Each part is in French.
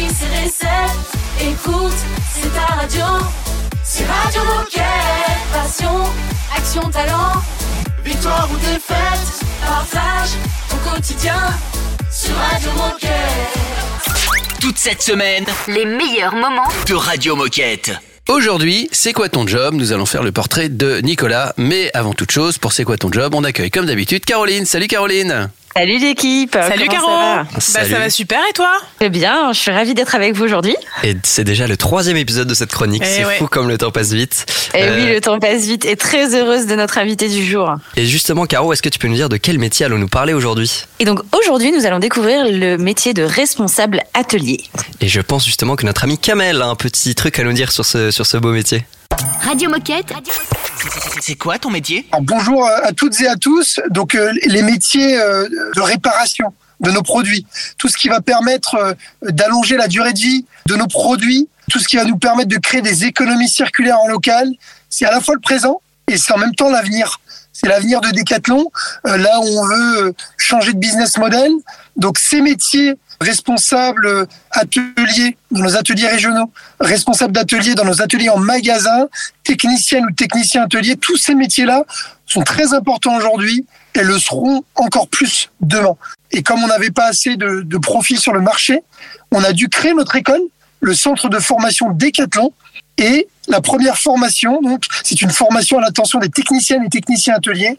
service et recettes. Écoute, c'est ta radio. C'est Radio Moquette. Passion, action, talent. Victoire ou défaite, partage au quotidien sur Radio Moquette. Toute cette semaine Les meilleurs moments de Radio Moquette. Aujourd'hui, c'est quoi ton job? Nous allons faire le portrait de Nicolas. Mais avant toute chose, pour c'est quoi ton job, on accueille comme d'habitude Caroline. Salut Caroline Salut l'équipe Salut Comment Caro ça va Bah, Salut. Ça va super et toi? Très bien, je suis ravie d'être avec vous aujourd'hui. Et c'est déjà le troisième épisode de cette chronique. Eh c'est ouais. fou comme le temps passe vite. Et Euh, oui, le temps passe vite et très heureuse de notre invité du jour. Et justement, Caro, est-ce que tu peux nous dire de quel métier allons-nous parler aujourd'hui? Et donc aujourd'hui, nous allons découvrir le métier de responsable atelier. Et je pense justement que notre ami Kamel a un petit truc à nous dire sur ce, sur ce beau métier. Radio Moquette C'est quoi ton métier Alors, bonjour à toutes et à tous. Donc euh, les métiers euh, de réparation de nos produits, tout ce qui va permettre euh, d'allonger la durée de vie de nos produits, tout ce qui va nous permettre de créer des économies circulaires en local, c'est à la fois le présent et c'est en même temps l'avenir. C'est l'avenir de Decathlon, euh, là où on veut changer de business model. Donc ces métiers responsables euh, ateliers dans nos ateliers régionaux, responsables d'ateliers dans nos ateliers en magasin, techniciennes ou techniciens ateliers, tous ces métiers-là sont très importants aujourd'hui et le seront encore plus demain. Et comme on n'avait pas assez de, de profils sur le marché, on a dû créer notre école, le centre de formation Décathlon. Et la première formation, donc, c'est une formation à l'attention des techniciennes et techniciens ateliers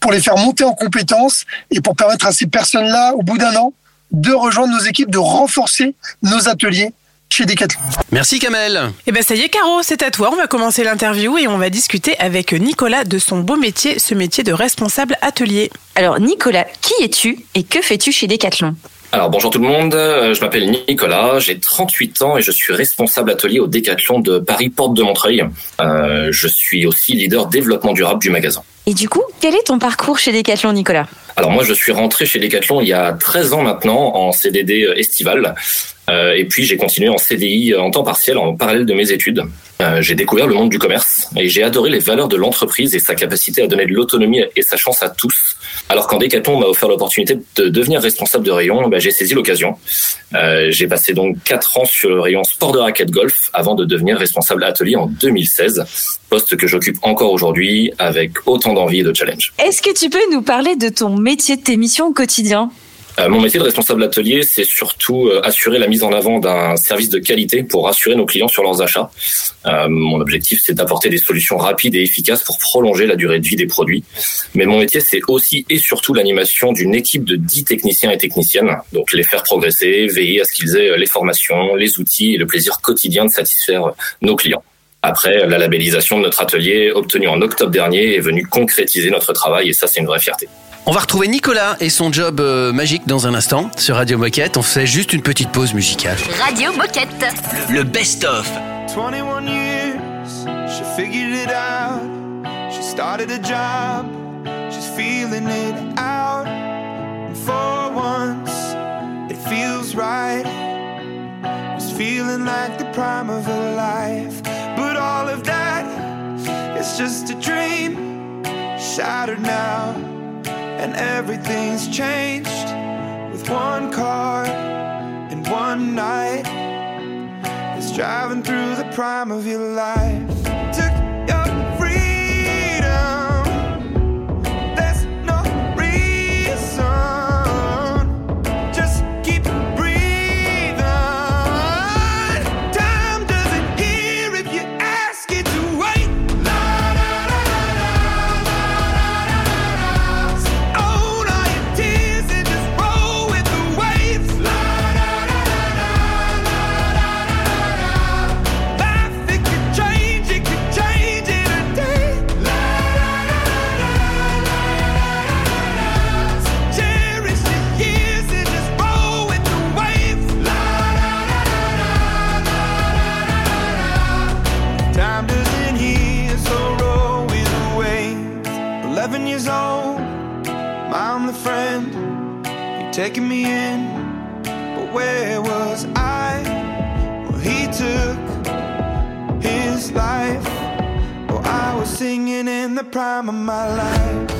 pour les faire monter en compétences et pour permettre à ces personnes-là, au bout d'un an, de rejoindre nos équipes, de renforcer nos ateliers chez Decathlon. Merci Kamel Et ben ça y est Caro, c'est à toi. On va commencer l'interview et on va discuter avec Nicolas de son beau métier, ce métier de responsable atelier. Alors Nicolas, qui es-tu et que fais-tu chez Decathlon? Alors bonjour tout le monde, Euh, je m'appelle Nicolas, j'ai 38 ans et je suis responsable atelier au Décathlon de Paris Porte de Montreuil. Euh, je suis aussi leader développement durable du magasin. Et du coup, quel est ton parcours chez Decathlon Nicolas? Alors moi je suis rentré chez Decathlon il y a 13 ans maintenant en CDD estival Euh, et puis j'ai continué en CDI en temps partiel en parallèle de mes études. Euh, j'ai découvert le monde du commerce et j'ai adoré les valeurs de l'entreprise et sa capacité à donner de l'autonomie et sa chance à tous. Alors quand Decathlon m'a offert l'opportunité de devenir responsable de rayon, bah, j'ai saisi l'occasion. Euh, j'ai passé donc quatre ans sur le rayon sport de raquette golf avant de devenir responsable atelier en 2016, poste que j'occupe encore aujourd'hui avec autant d'envie et de challenge. Est-ce que tu peux nous parler de ton métier, de tes missions au quotidien Euh, mon métier de responsable atelier, c'est surtout euh, assurer la mise en avant d'un service de qualité pour rassurer nos clients sur leurs achats. Euh, mon objectif, c'est d'apporter des solutions rapides et efficaces pour prolonger la durée de vie des produits. Mais mon métier, c'est aussi et surtout l'animation d'une équipe de 10 techniciens et techniciennes. Donc les faire progresser, veiller à ce qu'ils aient les formations, les outils et le plaisir quotidien de satisfaire nos clients. Après, la labellisation de notre atelier, obtenue en octobre dernier, est venue concrétiser notre travail et ça, c'est une vraie fierté. On va retrouver Nicolas et son job euh, magique dans un instant sur Radio Moquette. On fait juste une petite pause musicale. Radio Moquette Le best-of 21 years, she figured it out. She started a job, she's feeling it out. And for once, it feels right. It's feeling like the prime of her life. But all of that is just a dream, shattered now. And everything's changed with one car and one night. It's driving through the prime of your life. Taking me in, but where was I? Well, he took his life. Well, I was singing in the prime of my life.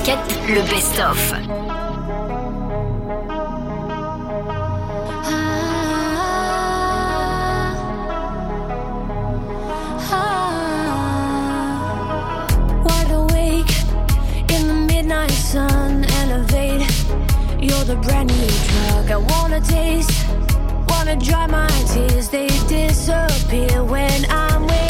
Rocket, le best-of. Ah. Sun elevate, you're the brand new drug I wanna taste. Wanna dry my tears, they disappear when I'm with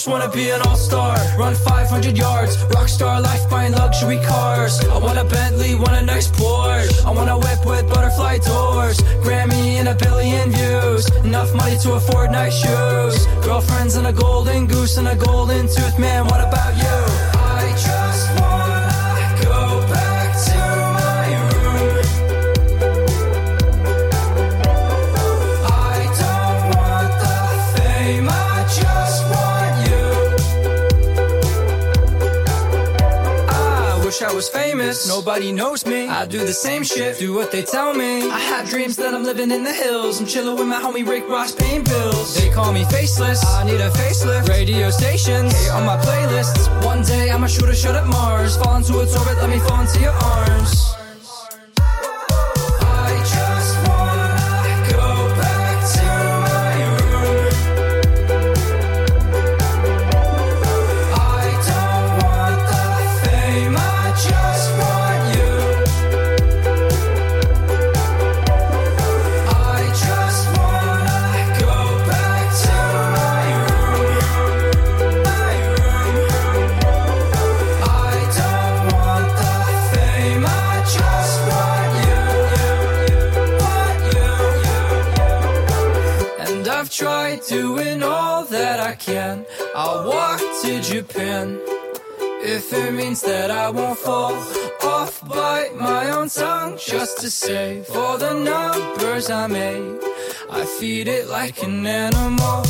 just wanna be an all star. Run 500 yards, rock star life buying luxury cars. I want a Bentley, want a nice Porsche. I want a whip with butterfly doors. Grammy and a billion views. Enough money to afford nice shoes. Girlfriends and a golden goose and a golden tooth. Man, what about you? famous. Nobody knows me. I do the same shit, do what they tell me. I have dreams that I'm living in the hills. I'm chilling with my homie Rick Ross, paying bills. They call me faceless. I need a facelift. Radio stations hey, on my playlists. One day I'ma shoot a shot at Mars. Fall into its orbit, let me fall into your arms. Japan. If it means that I won't fall off, bite my own tongue just to save all the numbers I made. I feed it like an animal,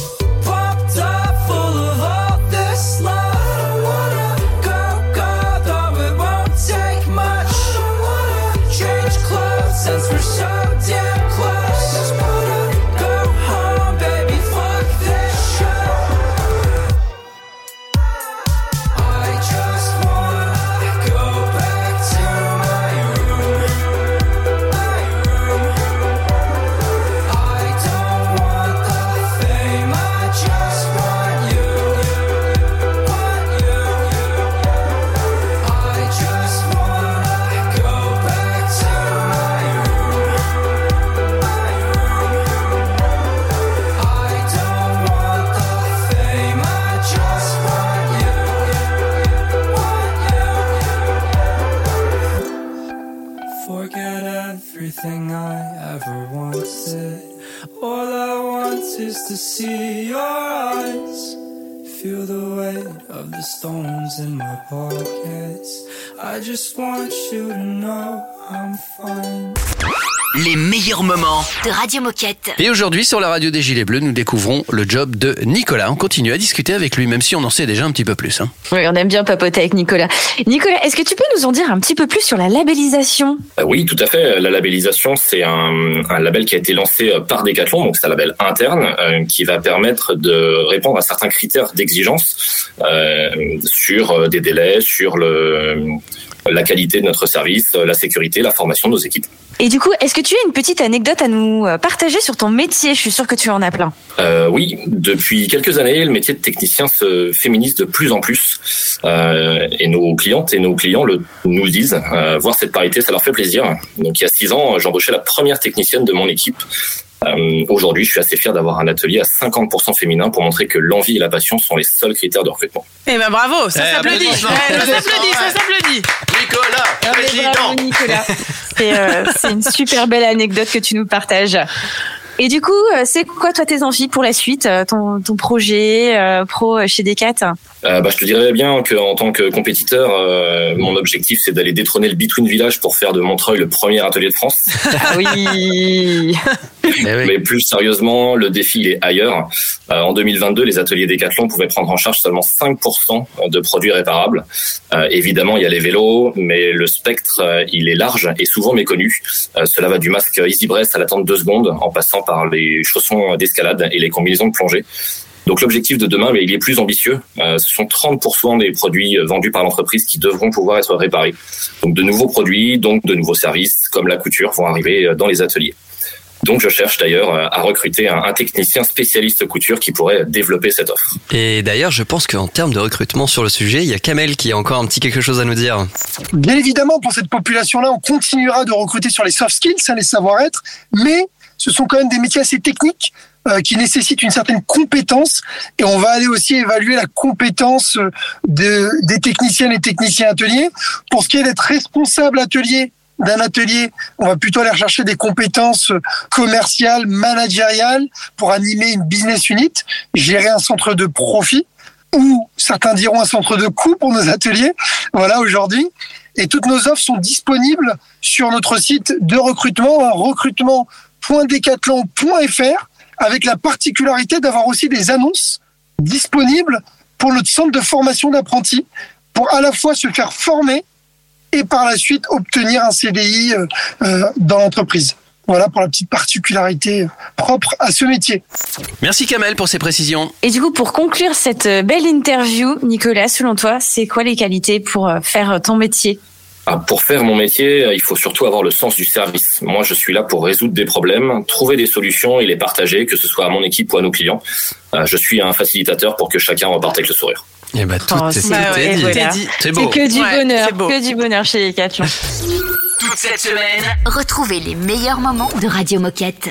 stones in my pockets. I just want you to know I'm fine. Les meilleurs moments. De Radio Moquette. Et aujourd'hui, sur la radio des Gilets Bleus, nous découvrons le job de Nicolas. On continue à discuter avec lui, même si on en sait déjà un petit peu plus. hein. Oui, on aime bien papoter avec Nicolas. Nicolas, est-ce que tu peux nous en dire un petit peu plus sur la labellisation? Euh, Oui, tout à fait. La labellisation, c'est un, un label qui a été lancé euh, par Decathlon, donc c'est un label interne euh, qui va permettre de répondre à certains critères d'exigence euh, sur des délais, sur le, la qualité de notre service, la sécurité, la formation de nos équipes. Et du coup, est-ce que tu as une petite anecdote à nous euh, partager sur ton métier? Je suis sûre que tu en as plein. Euh, oui, depuis quelques années, le métier de technicien se féminise de plus en plus. Euh, et nos clientes et nos clients le, nous le disent. Euh, voir cette parité, ça leur fait plaisir. Donc il y a six ans, j'embauchais la première technicienne de mon équipe. Euh, Aujourd'hui, je suis assez fier d'avoir un atelier à 50% féminin pour montrer que l'envie et la passion sont les seuls critères de recrutement. Eh ben bravo, ça Eh, s'applaudit. Eh, ça s'applaudit, ça s'applaudit. Nicolas, Bravo, Nicolas. C'est euh, c'est une super belle anecdote que tu nous partages. Et du coup, euh, c'est quoi toi tes envies pour la suite, euh, ton, ton projet euh, pro chez Decat? Euh, bah, je te dirais bien qu'en tant que compétiteur, euh, mon objectif c'est d'aller détrôner le Between Village pour faire de Montreuil le premier atelier de France. Ah oui. Eh oui. Mais plus sérieusement, le défi il est ailleurs. Euh, en 2022, les ateliers Decathlon pouvaient prendre en charge seulement 5% de produits réparables. Euh, évidemment, il y a les vélos, mais le spectre euh, il est large et souvent méconnu. Euh, cela va du masque Easy Breast à l'attente de deux secondes, en passant par les chaussons d'escalade et les combinaisons de plongée. Donc l'objectif de demain, mais il est plus ambitieux. Euh, ce sont 30% des produits euh, vendus par l'entreprise qui devront pouvoir être réparés. Donc de nouveaux produits, donc de nouveaux services, comme la couture, vont arriver euh, dans les ateliers. Donc je cherche d'ailleurs à recruter un, technicien spécialiste couture qui pourrait développer cette offre. Et d'ailleurs, je pense qu'en termes de recrutement sur le sujet, il y a Kamel qui a encore un petit quelque chose à nous dire. Bien évidemment, pour cette population-là, on continuera de recruter sur les soft skills, les savoir-être, mais ce sont quand même des métiers assez techniques euh, qui nécessitent une certaine compétence et on va aller aussi évaluer la compétence euh, de, des techniciennes et techniciens ateliers. Pour ce qui est d'être responsable atelier d'un atelier, on va plutôt aller rechercher des compétences euh, commerciales, managériales pour animer une business unit, gérer un centre de profit ou certains diront un centre de coût pour nos ateliers. Voilà aujourd'hui. Et toutes nos offres sont disponibles sur notre site de recrutement, recrutement.decathlon.fr, avec la particularité d'avoir aussi des annonces disponibles pour notre centre de formation d'apprentis, pour à la fois se faire former et par la suite obtenir un CDI euh, euh, dans l'entreprise. Voilà pour la petite particularité propre à ce métier. Merci Kamel pour ces précisions. Et du coup, pour conclure cette euh, belle interview, Nicolas, selon toi, c'est quoi les qualités pour faire ton métier? Ah, Pour faire mon métier, euh, il faut surtout avoir le sens du service. Moi, je suis là pour résoudre des problèmes, trouver des solutions et les partager, que ce soit à mon équipe ou à nos clients. Euh, Je suis un facilitateur pour que chacun reparte avec le sourire. Et bah tout Oh, est bah ouais, voilà. C'est que du Ouais, bonheur, que du bonheur chez les. Toute cette semaine, Retrouvez les meilleurs moments de Radio Moquette.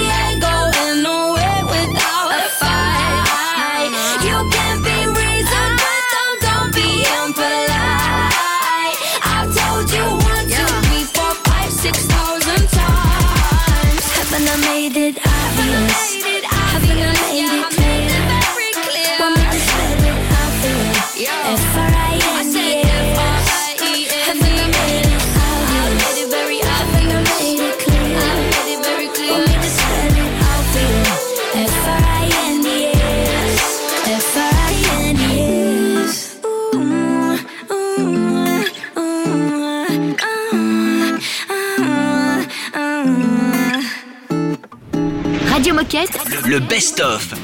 Le best-of.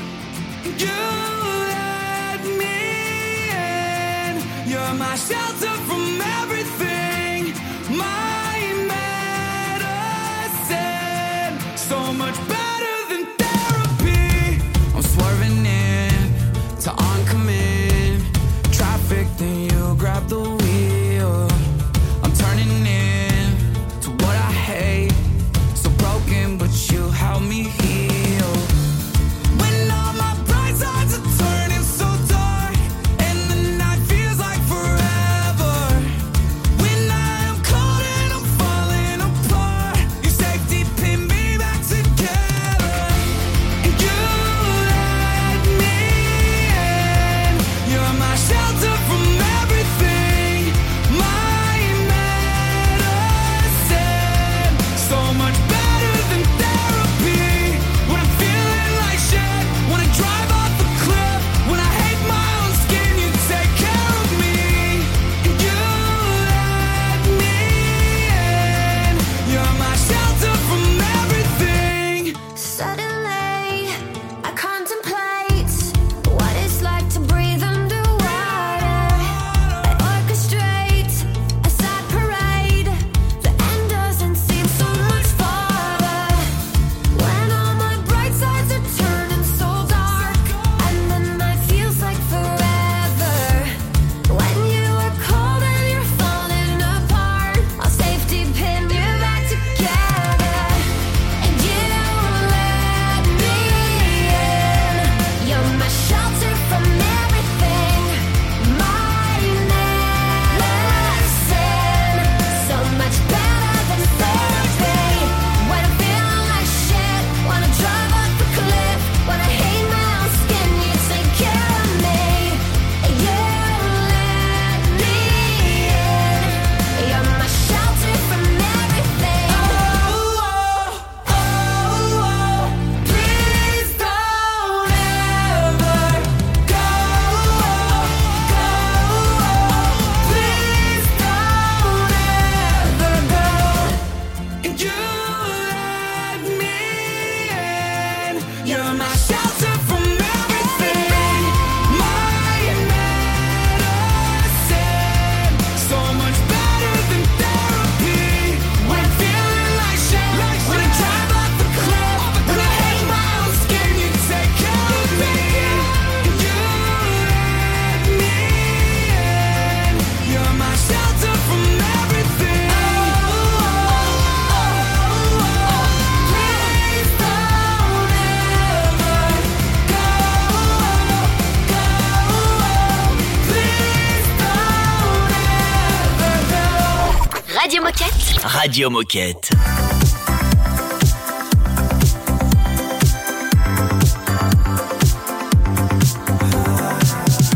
Radio Moquette.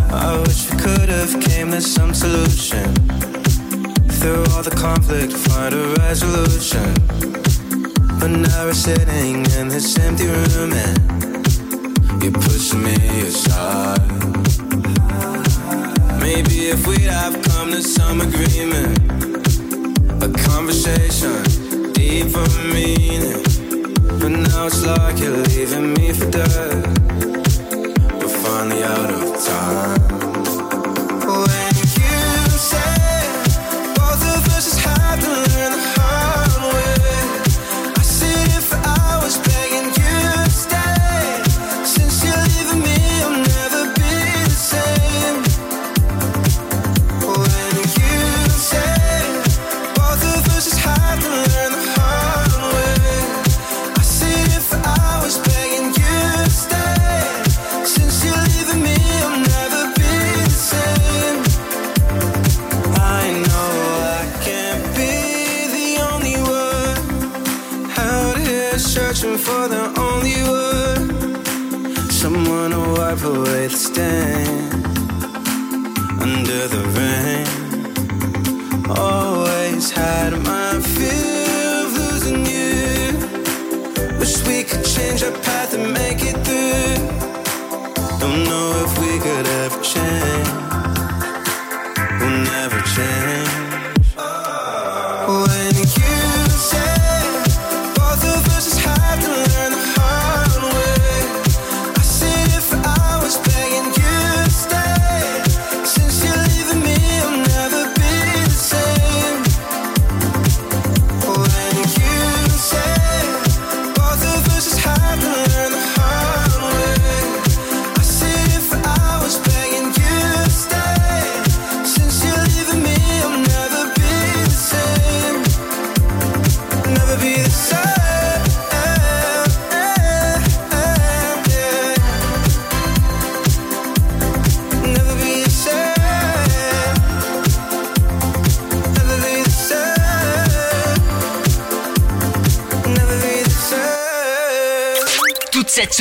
I wish we could have came to some solution. Through all the conflict, find a resolution. But now we're sitting in this empty room and you're pushing me aside. Maybe if we'd have come to some agreement, a conversation, deeper meaning. But now it's like you're leaving me for dead. We're finally out of time. Change our path and make it through. Don't know if we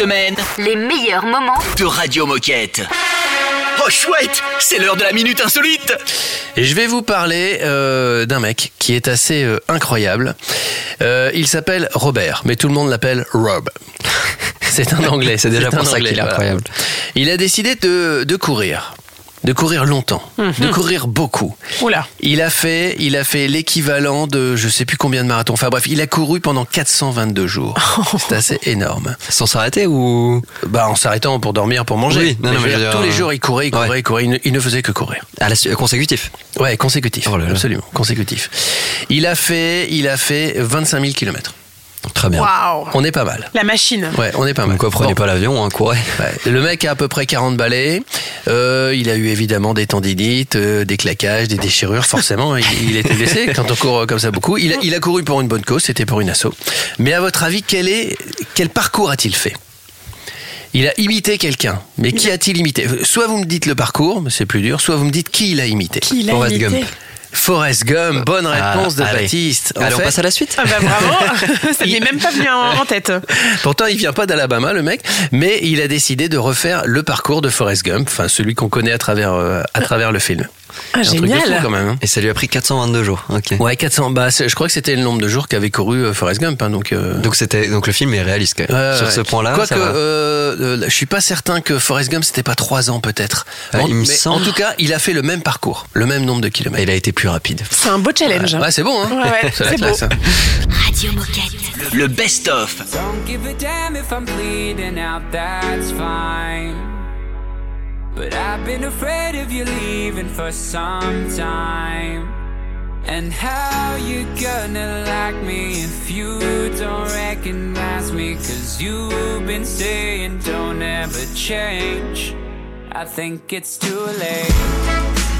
semaine Les meilleurs moments de Radio Moquette. Oh chouette, c'est l'heure de la minute insolite. Et je vais vous parler euh, d'un mec qui est assez euh, incroyable. Euh, il s'appelle Robert, mais tout le monde l'appelle Rob. C'est un anglais. C'est déjà un pour ça Anglais, qu'il est voilà. incroyable. Il a décidé de, de courir. De courir longtemps, de courir beaucoup. Oula. Il a fait, il a fait l'équivalent de je sais plus combien de marathons. Enfin bref, il a couru pendant 422 jours. C'est assez énorme. Sans s'arrêter ou? Bah en s'arrêtant pour dormir, pour manger. Oui, non, Mais non, je mais veux je dire, veux tous les jours, il courait, il courait, ouais. il courait. Il ne, il ne faisait que courir. à la consécutif Ouais, consécutif. Oh là là. Absolument, consécutif. Il a fait, il a fait 25 000 kilomètres. Très bien. Waouh. On est pas mal. La machine. Ouais, on est pas mal. quoi, prenez Bon. pas l'avion, hein, courez. Ouais, Le mec a à peu près 40 balais. Euh, il a eu évidemment des tendinites, euh, des claquages, des déchirures. Forcément, il, il était blessé quand on court comme ça beaucoup. Il a, il a couru pour une bonne cause, c'était pour une asso. Mais à votre avis, quel est quel parcours a-t-il fait? Il a imité quelqu'un. Mais qui a-t-il imité? Soit vous me dites le parcours, mais c'est plus dur. Soit vous me dites qui il a imité. Qui l'a Forrest imité? Gump. Forrest Gump. Bonne Ah, réponse de allez. Baptiste. En Allez, on fait, passe à la suite. Ah bah bravo. Ça n'est même pas venu en, en tête. Pourtant, il vient pas d'Alabama, le mec, mais il a décidé de refaire le parcours de Forrest Gump, enfin celui qu'on connaît à travers euh, à travers le film. Ah, C'est un truc de fou, génial. quand même. hein. Et ça lui a pris 422 jours. Ok. Ouais, 400. Bah, je crois que c'était le nombre de jours qu'avait couru euh, Forrest Gump, hein, donc. euh, Donc c'était donc le film est réaliste quand même. ouais, Sur ouais. ce point-là, Quoique, euh, euh, je suis pas certain que Forrest Gump c'était pas trois ans peut-être. Ah, En- il me semble. En tout cas, il a fait le même parcours, le même nombre de Et kilomètres. il a été plus rapide. C'est un beau challenge. Ouais, c'est bon, hein. Ouais, ouais, c'est classe, beau. hein. Radio Moquette. Le best-of. Don't give a damn if I'm bleeding out, that's fine. But I've been afraid of you leaving for some time. And how you gonna like me if you don't recognize me? Cause you've been saying don't ever change. I think it's too late.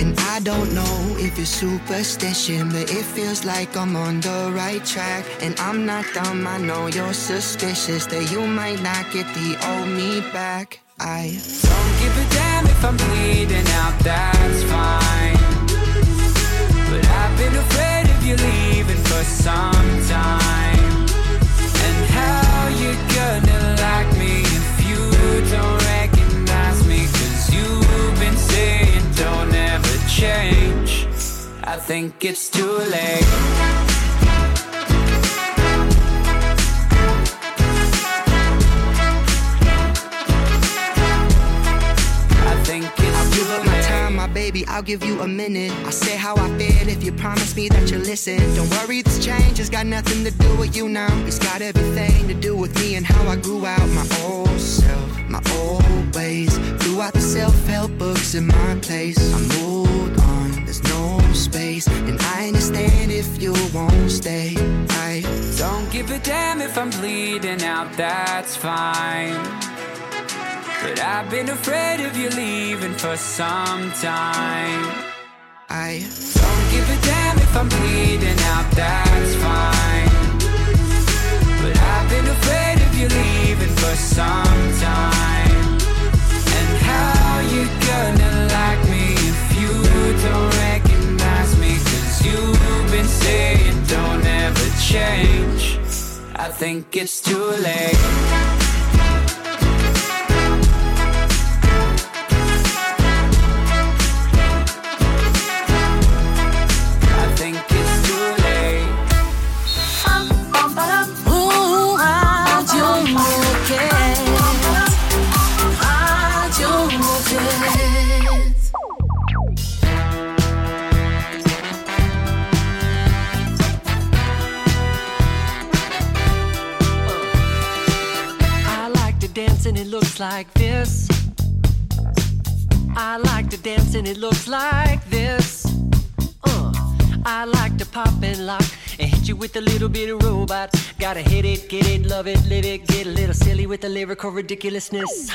And I don't know if it's superstition, but it feels like I'm on the right track. And I'm not dumb, I know you're suspicious that you might not get the old me back. I Don't give a damn if I'm bleeding out, that's fine. But I've been afraid of you leaving for some time. And how you gonna like me change. I think it's too late. I think it's I'll give up my time, my baby. I'll give you a minute. I'll say how I feel if you promise me that you'll listen. Don't worry, this change has got nothing to do with you now. It's got everything to do with me and how I grew out my old self, my old ways. Out the self-help books in my place. I moved on. There's no space, and I understand if you won't stay. I Don't give a damn if I'm bleeding out, that's fine. But I've been afraid of you leaving for some time. I Don't give a damn if I'm bleeding out, that's fine. But I've been afraid of you leaving for some time. Think it's too late. And it looks like this. I like to dance and it looks like this. Uh, I like to pop and lock and hit you with a little bit of robot. Gotta hit it, get it, love it, live it, get a little silly with the lyrical ridiculousness.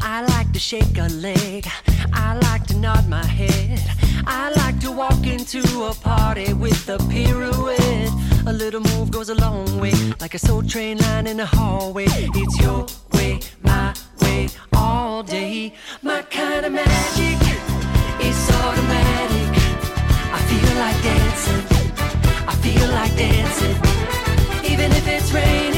I like to shake a leg. I like to nod my head. I like to walk into a party with a pirouette. A little move goes a long way, like a soul train line in the hallway. It's your way, my way, all day. My kind of magic is automatic. I feel like dancing. I feel like dancing it's raining.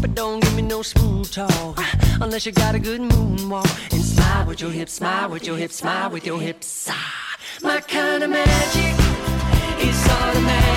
But don't give me no smooth talk unless you got a good moonwalk. And smile with your hips, smile with your hips, smile with your hips. Ah, my kind of magic is automatic.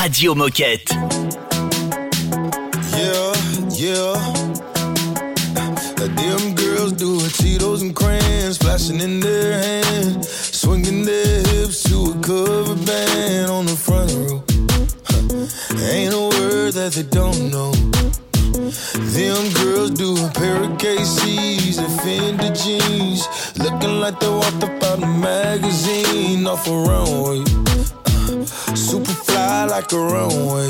Radio Moquette. Yeah, yeah. Them girls doing Cheetos and crayons, flashing in their hands, swinging their hips to a cover band on the front row. Ain't a word that they don't know. Them girls doing pair of KCs and Fendi jeans, looking like they walked up out a magazine off a runway. Uh, super fly like a runway.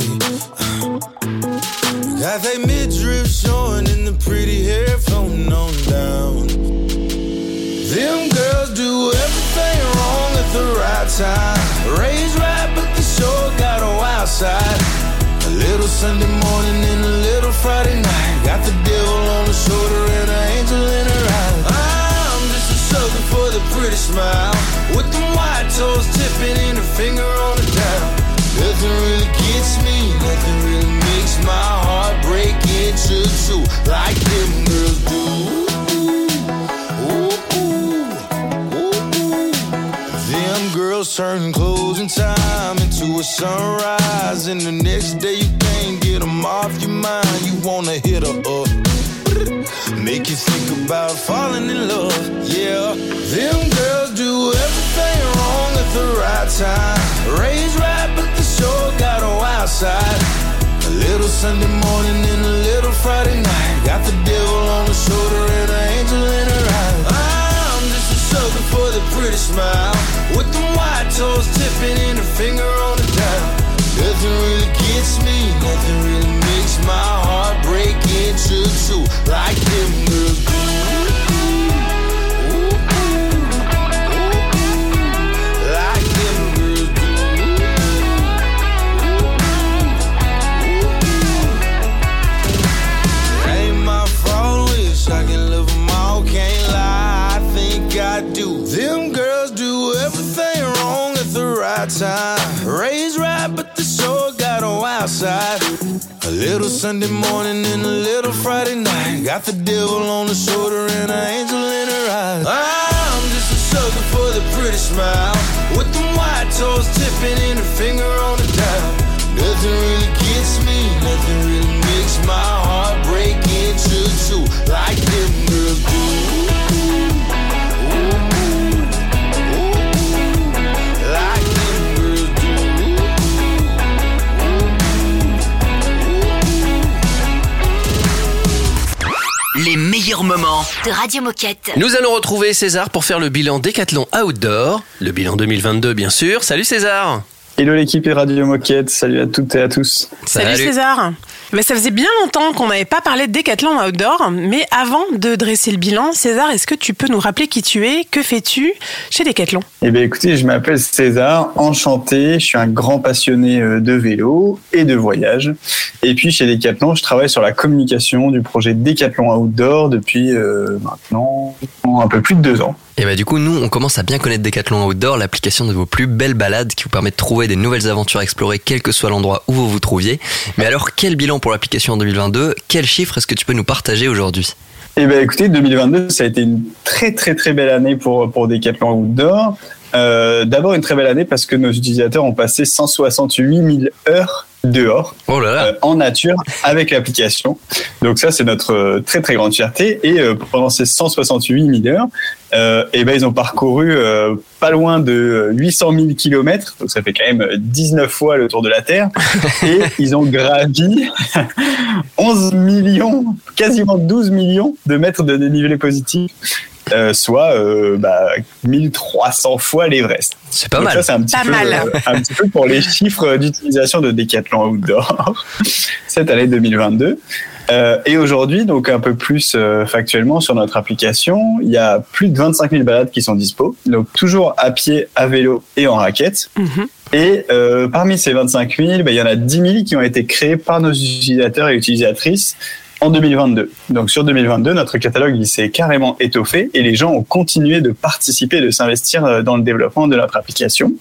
Got they midriff showing and the pretty hair floating on down. Them girls do everything wrong at the right time. Raised right, but the show got a wild side. A little Sunday morning and a little Friday night. Got the devil on the shoulder and an angel in her eye. I'm just a sucker for the pretty smile. With them white toes tipping and a finger on sunrise, and the next day you can't get them off your mind. You wanna hit her up. Make you think about falling in love, yeah. Them girls do everything wrong at the right time. Raised right, but the show got a wild side. A little Sunday morning and a little Friday night. Got the devil on the shoulder and an angel in her eye. I'm just a sucker for the pretty smile. With them white toes tipping and a finger on. Nothing really gets me, nothing really makes my heart break into two. Like little Sunday morning and a little Friday night. Got the devil on the shoulder and an angel in her eyes. I'm just a sucker for the pretty smile. With them white toes tipping and a finger on the dial. Nothing really gets me, nothing really makes my heart break into two like Moments. De Radio Moquette. Nous allons retrouver César pour faire le bilan Décathlon Outdoor, le bilan 2022 bien sûr. Salut César Hello l'équipe et Radio Moquette, salut à toutes et à tous. Salut, César. Mais ça faisait bien longtemps qu'on n'avait pas parlé de Décathlon Outdoor. Mais avant de dresser le bilan, César, est-ce que tu peux nous rappeler qui tu es? Que fais-tu chez Décathlon Eh bien écoutez, je m'appelle César, enchanté, je suis un grand passionné euh, de vélo et de voyage. Et puis chez Decathlon, je travaille sur la communication du projet Décathlon Outdoor depuis euh, maintenant un peu plus de deux ans. Et bah du coup, nous, on commence à bien connaître Decathlon Outdoor, l'application de vos plus belles balades qui vous permet de trouver des nouvelles aventures à explorer quel que soit l'endroit où vous vous trouviez. Mais alors, quel bilan pour l'application en 2022 Quel chiffre est-ce que tu peux nous partager aujourd'hui? Eh bien écoutez, 2022, ça a été une très très très belle année pour, pour Decathlon Outdoor. Euh, D'abord une très belle année parce que nos utilisateurs ont passé 168 000 heures dehors euh, en nature avec l'application. Donc ça c'est notre euh, très très grande fierté et euh, pendant ces 168 000 heures, euh, et ben ils ont parcouru euh, pas loin de 800 000 kilomètres, donc ça fait quand même 19 fois le tour de la Terre et ils ont gravi 11 millions, quasiment 12 millions de mètres de dénivelé positif. Euh, soit euh, bah, 1300 fois l'Everest. C'est pas Donc mal. Ça, c'est un petit, Pas peu, mal. euh, un petit peu pour les chiffres d'utilisation de Decathlon Outdoor cette année 2022. Euh, et aujourd'hui, donc un peu plus euh, factuellement sur notre application, il y a plus de 25 000 balades qui sont dispo. Donc toujours à pied, à vélo et en raquette. Et euh, parmi ces 25 000, bah, il y en a 10 000 qui ont été créés par nos utilisateurs et utilisatrices en 2022. Donc sur 2022, notre catalogue il s'est carrément étoffé et les gens ont continué de participer, de s'investir euh, dans le développement de notre application.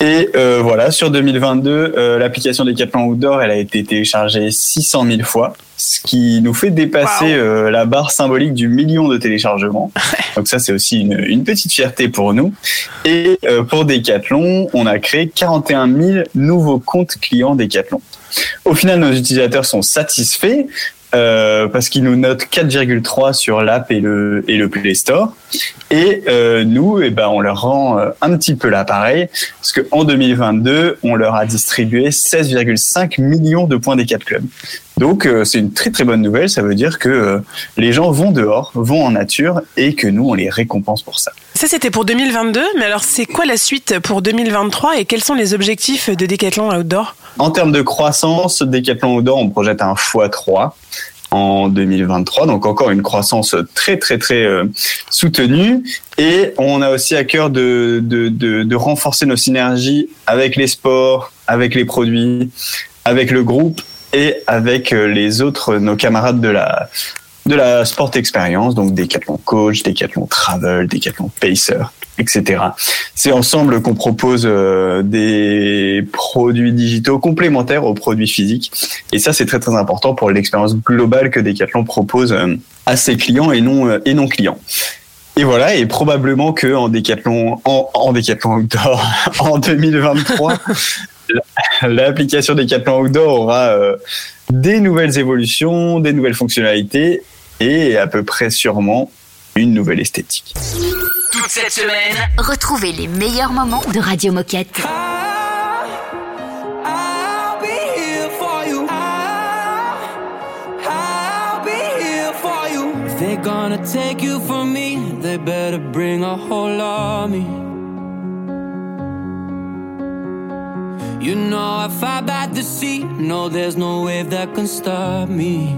Et euh, voilà, sur 2022, euh, l'application Decathlon Outdoor, elle a été téléchargée 600 000 fois, ce qui nous fait dépasser euh, la barre symbolique du million de téléchargements. Donc ça, c'est aussi une, une petite fierté pour nous. Et pour Decathlon, on a créé 41 000 nouveaux comptes clients Decathlon. Au final, nos utilisateurs sont satisfaits euh, parce qu'ils nous notent 4,3 sur l'app et le, et le Play Store. Et euh, nous, eh ben, on leur rend euh, un petit peu l'appareil, parce qu'en 2022, on leur a distribué 16,5 millions de points des 4 clubs. Donc euh, c'est une très très bonne nouvelle, ça veut dire que euh, les gens vont dehors, vont en nature, et que nous, on les récompense pour ça. Ça, c'était pour 2022. Mais alors, c'est quoi la suite pour 2023 et quels sont les objectifs de Decathlon Outdoor? En termes de croissance, Decathlon Outdoor, on projette un x3 en 2023, donc encore une croissance très très très euh, soutenue. Et on a aussi à cœur de, de, de, de renforcer nos synergies avec les sports, avec les produits, avec le groupe et avec euh, les autres, nos camarades de la de la sport expérience, donc Decathlon Coach, Decathlon Travel, Decathlon Pacer, etc. C'est ensemble qu'on propose euh, des produits digitaux complémentaires aux produits physiques. Et ça, c'est très très important pour l'expérience globale que Decathlon propose euh, à ses clients et non et non clients. Et voilà, et probablement que en Decathlon, en, en Decathlon Outdoor, en 2023, l'application Decathlon Outdoor aura euh, des nouvelles évolutions, des nouvelles fonctionnalités et à peu près sûrement une nouvelle esthétique. Toute cette semaine, retrouvez les meilleurs moments de Radio Moquette. I'll be here for you. I'll be here for you. If they're gonna take you from me, they better bring a whole army. You know I fight by the sea. No, there's no wave that can stop me.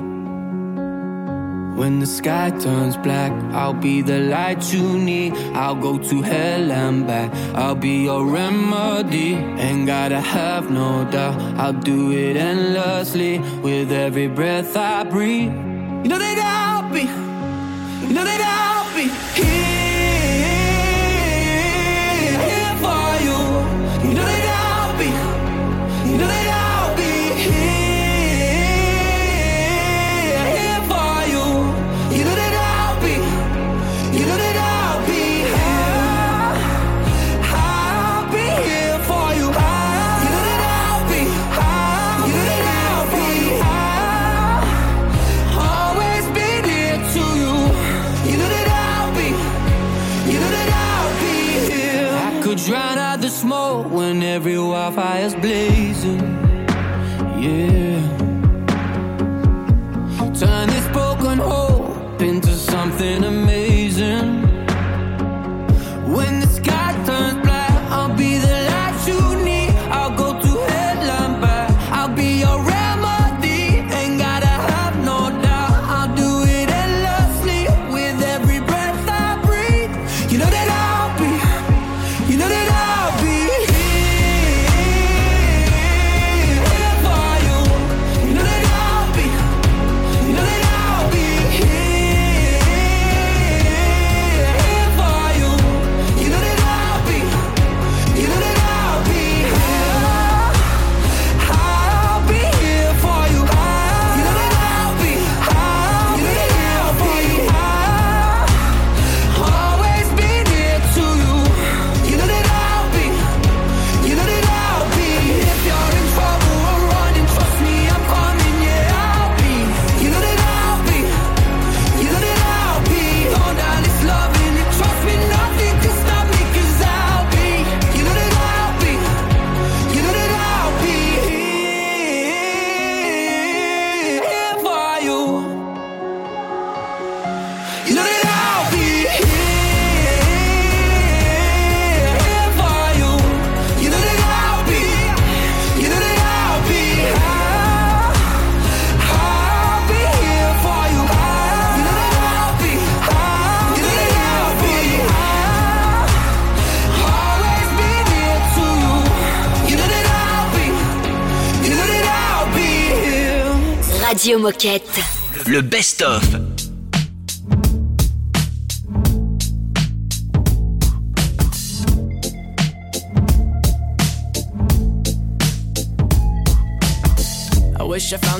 When the sky turns black, I'll be the light you need. I'll go to hell and back. I'll be your remedy. Ain't gotta have no doubt. I'll do it endlessly with every breath I breathe. You know that I'll be. You know that I'll be here, fires blazing. Radio Moquette. Le best-of.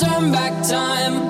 turn back time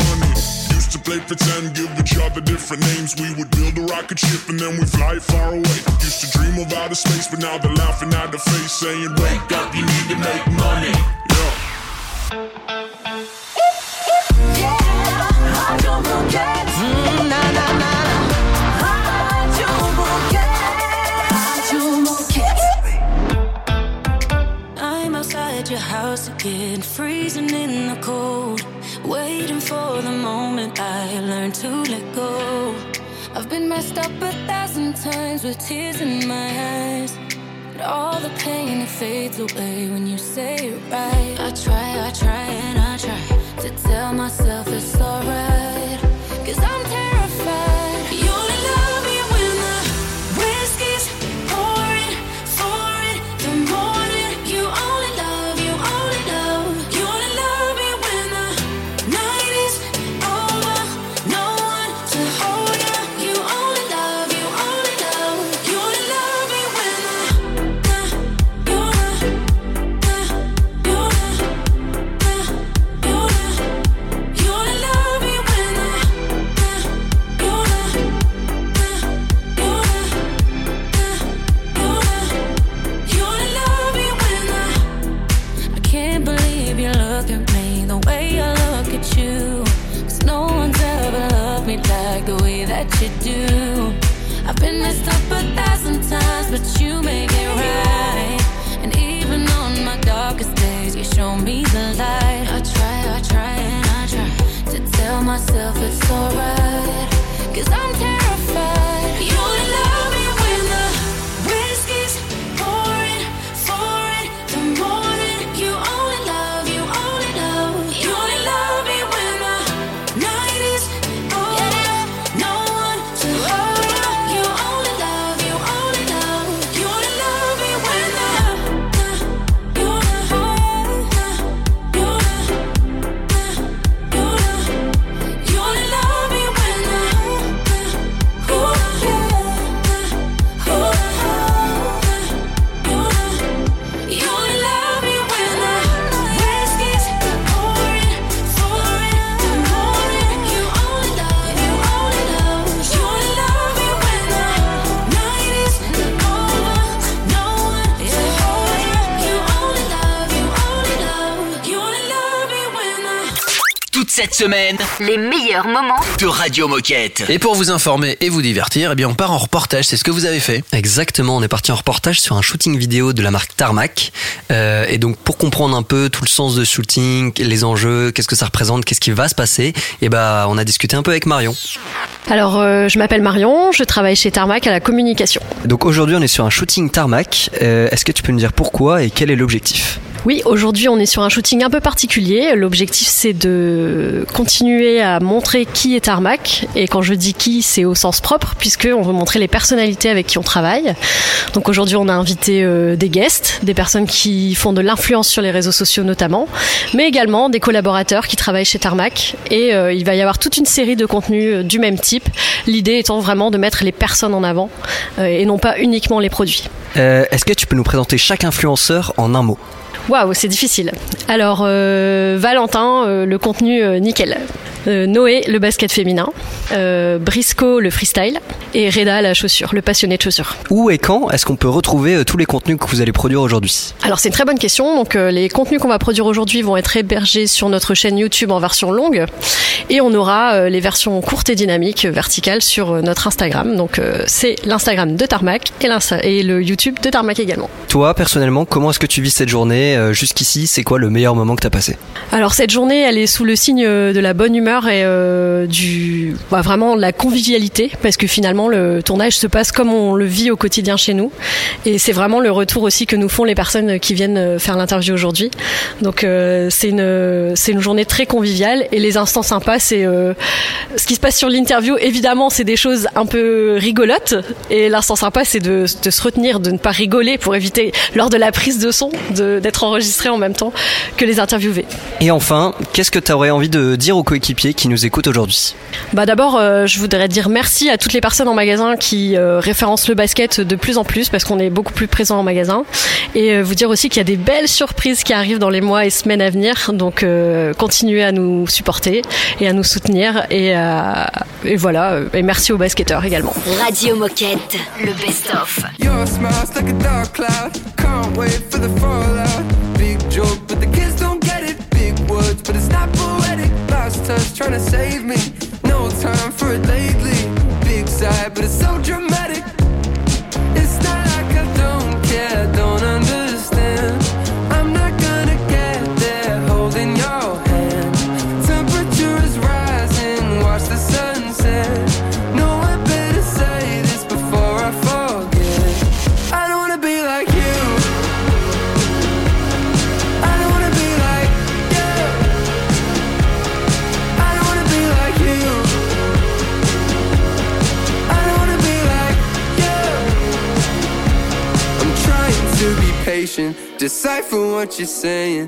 Play pretend, give each other different names. We would build a rocket ship and then we fly far away. Used to dream of outer space, but now they're laughing at the face, saying, Wake up, you need to make money. Yeah. I'm outside your house again, freezing in the cold. To let go. I've been messed up a thousand times with tears in my eyes. But all the pain it fades away when you say it right. I try, I try, and I try to tell myself it's alright. I've been messed up a thousand times, but you make it right. And even on my darkest days, you show me the light. I try, I try, and I try to tell myself it's alright. Cause I'm terrified. You only love cette semaine Les meilleurs moments de Radio Moquette. Et pour vous informer et vous divertir, eh bien on part en reportage, c'est ce que vous avez fait. Exactement, on est parti en reportage sur un shooting vidéo de la marque Tarmac. Euh, et donc pour comprendre un peu tout le sens de shooting, les enjeux, qu'est-ce que ça représente, qu'est-ce qui va se passer, et ben on a discuté un peu avec Marion. Alors, euh, je m'appelle Marion, je travaille chez Tarmac à la communication. Donc aujourd'hui on est sur un shooting Tarmac. Euh, Est-ce que tu peux nous dire pourquoi et quel est l'objectif? Oui, aujourd'hui on est sur un shooting un peu particulier. L'objectif c'est de continuer à montrer qui est Tarmac. Et quand je dis qui, c'est au sens propre, puisqu'on veut montrer les personnalités avec qui on travaille. Donc aujourd'hui on a invité euh, des guests, des personnes qui font de l'influence sur les réseaux sociaux notamment, mais également des collaborateurs qui travaillent chez Tarmac. Et euh, il va y avoir toute une série de contenus euh, du même type. L'idée étant vraiment de mettre les personnes en avant et non pas uniquement les produits. Est-ce que tu peux nous présenter chaque influenceur en un mot? Waouh, c'est difficile. Alors, euh, Valentin, euh, le contenu euh, nickel. Euh, Noé, le basket féminin. Euh, Brisco, le freestyle. Et Reda, la chaussure, le passionné de chaussures. Où et quand est-ce qu'on peut retrouver euh, tous les contenus que vous allez produire aujourd'hui? Alors, c'est une très bonne question. Donc, euh, les contenus qu'on va produire aujourd'hui vont être hébergés sur notre chaîne YouTube en version longue. Et on aura les versions courtes et dynamiques, verticales, sur notre Instagram. Donc, c'est l'Instagram de Tarmac et, et le YouTube de Tarmac également. Toi, personnellement, comment est-ce que tu vis cette journée? Jusqu'ici, c'est quoi le meilleur moment que tu as passé? Alors cette journée, elle est sous le signe de la bonne humeur et euh, du bah, vraiment la convivialité parce que finalement le tournage se passe comme on le vit au quotidien chez nous et c'est vraiment le retour aussi que nous font les personnes qui viennent euh, faire l'interview aujourd'hui. Donc euh, c'est une c'est une journée très conviviale et les instants sympas c'est euh, ce qui se passe sur l'interview évidemment c'est des choses un peu rigolotes et l'instant sympa c'est de, se retenir de ne pas rigoler pour éviter lors de la prise de son d'être enregistré en même temps que les interviewés. Et enfin, qu'est-ce que tu aurais envie de dire aux coéquipiers? Qui nous écoutent aujourd'hui Bah d'abord, euh, je voudrais dire merci à toutes les personnes en magasin qui euh, référencent le basket de plus en plus parce qu'on est beaucoup plus présent en magasin. Et euh, vous dire aussi qu'il y a des belles surprises qui arrivent dans les mois et semaines à venir. Donc euh, continuez à nous supporter et à nous soutenir. Et, euh, et voilà. Et merci aux basketteurs également. Radio Moquette, le best-of. You're saying,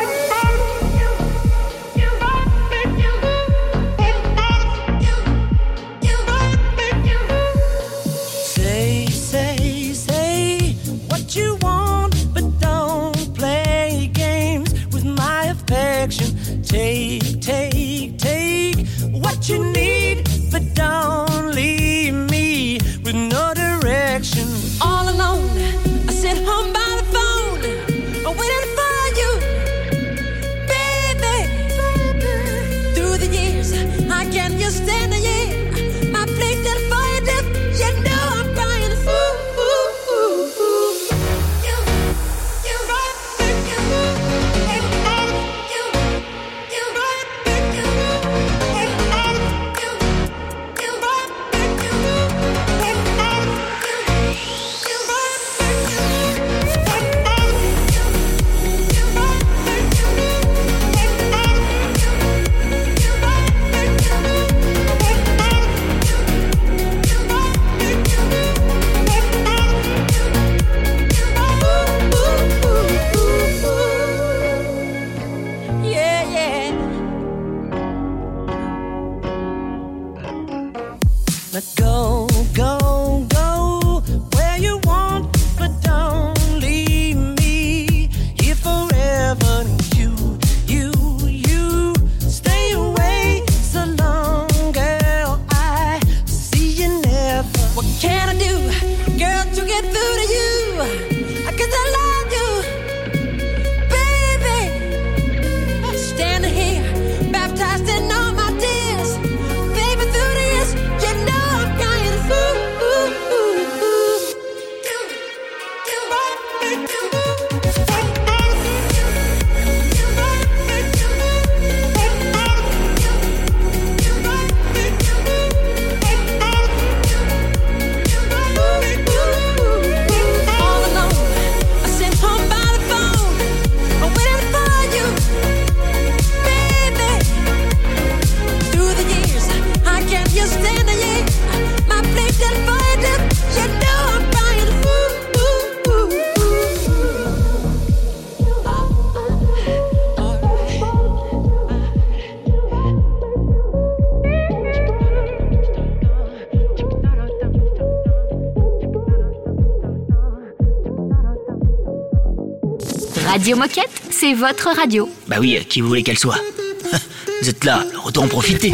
Radio Moquette, c'est votre radio. Bah oui, euh, qui voulait qu'elle soit Vous êtes là, autant en profiter.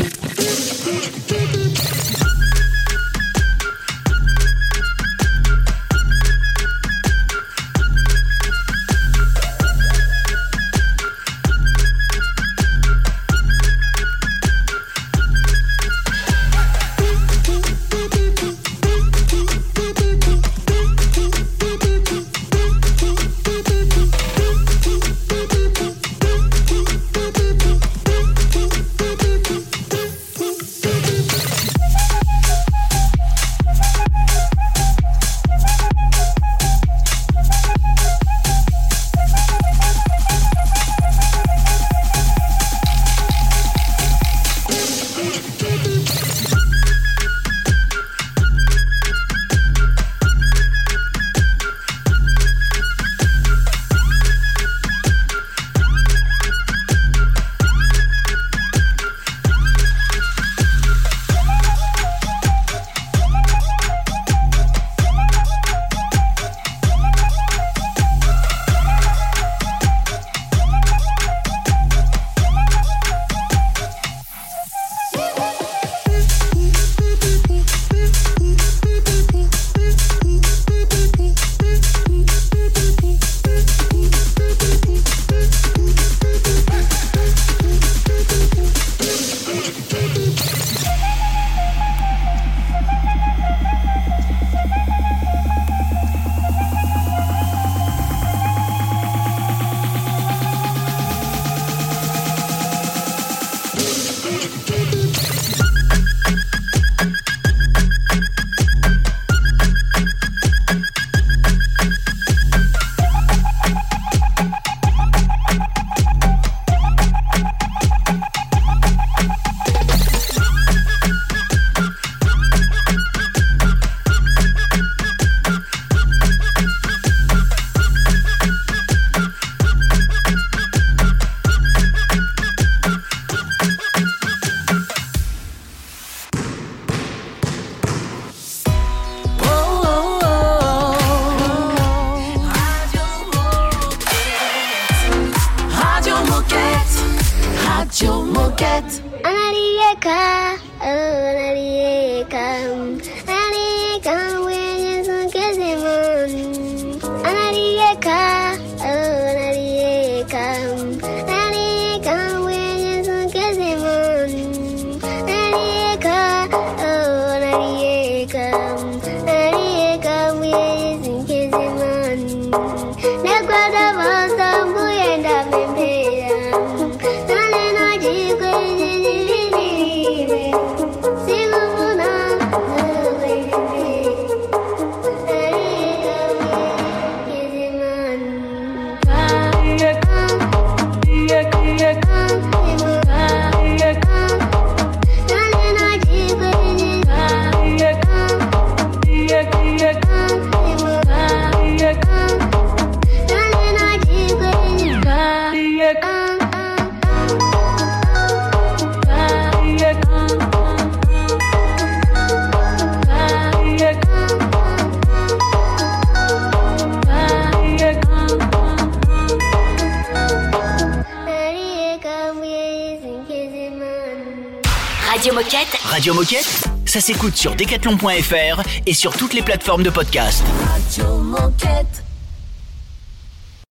S'écoute sur decathlon.fr et sur toutes les plateformes de podcast.